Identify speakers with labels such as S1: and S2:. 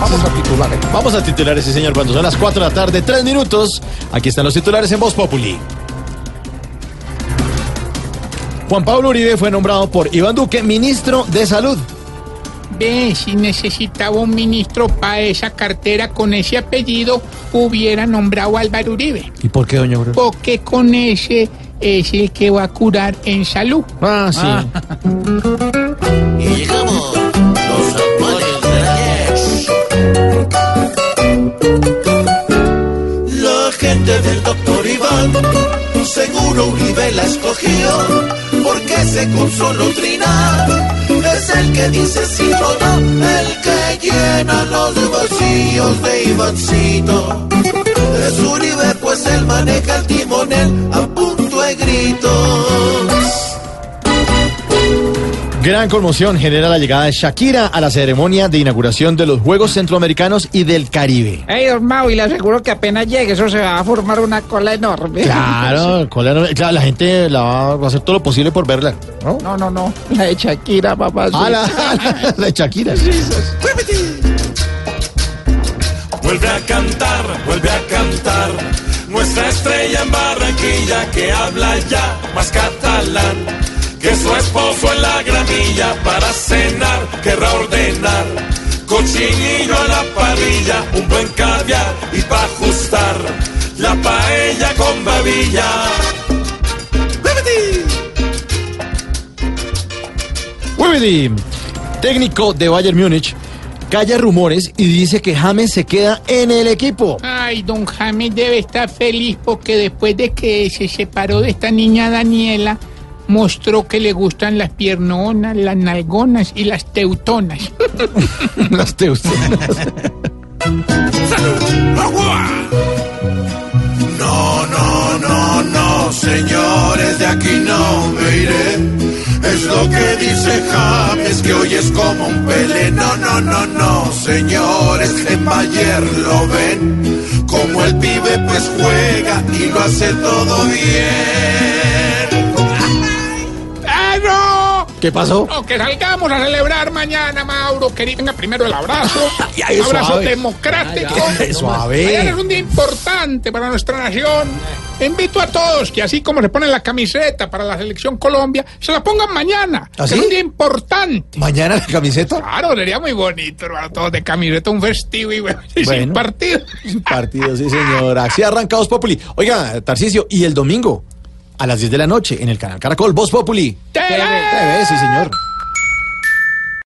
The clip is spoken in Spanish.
S1: Vamos a titulares.
S2: Vamos a titulares, sí señor, cuando son las 4 de la tarde, 3 minutos. Aquí están los titulares en Voz Populi. Juan Pablo Uribe fue nombrado por Iván Duque ministro de Salud.
S3: Ve, si necesitaba un ministro para esa cartera con ese apellido, hubiera nombrado a Álvaro Uribe.
S2: ¿Y por qué, doña Aurora?
S3: Porque con ese es el que va a curar en salud.
S2: Ah, sí.
S4: Y llegamos del doctor Iván, seguro Uribe la escogió, porque se con solo trinar es el que dice sí o no, el que llena los vacíos de Ivancito. Es Uribe, pues él maneja el timonel a punto de gritos.
S2: Gran conmoción genera la llegada de Shakira a la ceremonia de inauguración de los Juegos Centroamericanos y del Caribe.
S3: Ey, Mau, y le aseguro que apenas llegue, eso se va a formar una cola enorme.
S2: Claro, cola no- claro, la gente la va, va a hacer todo lo posible por verla, ¿no?
S3: No, no, no. La de Shakira, papá. sí.
S2: Ah, la, la- la de Shakira.
S5: Vuelve a cantar, vuelve a cantar. Nuestra estrella en Barranquilla que habla ya más catalán. Que su esposo en la gramilla para cenar querrá ordenar. Cochinillo a la parrilla, un buen caviar y para ajustar la paella con babilla.
S2: Wibidi, técnico de Bayern Múnich, calla rumores y dice que James se queda en el equipo.
S3: Ay, don James debe estar feliz porque después de que se separó de esta niña Daniela, mostró que le gustan las piernonas, las nalgonas y las teutonas.
S2: Las teusas.
S4: No, no, no, no, señores, de aquí no me iré. Es lo que dice James, que hoy es como un pele. No, no, no, no, señores, en Bayer lo ven. Como el pibe pues juega y lo hace todo bien.
S2: ¿Qué pasó?
S3: No, que salgamos a celebrar mañana, Mauro. Que venga primero el abrazo.
S2: ay,
S3: abrazo
S2: suave.
S3: democrático.
S2: Ay, suave.
S3: Mañana es un día importante para nuestra nación. Invito a todos que así como se ponen la camiseta para la selección Colombia, se la pongan mañana.
S2: ¿Ah,
S3: que? Es un día importante.
S2: ¿Mañana la camiseta?
S3: Claro, sería muy bonito, hermano, todos de camiseta, un festivo y, bueno, sin partido.
S2: Partido, sí, señora. Así arranca Voz Populi. Oiga, Tarcisio, y el domingo, a las 10 de la noche, en el canal Caracol, Voz Populi.
S3: TV.
S2: TV, sí, señor.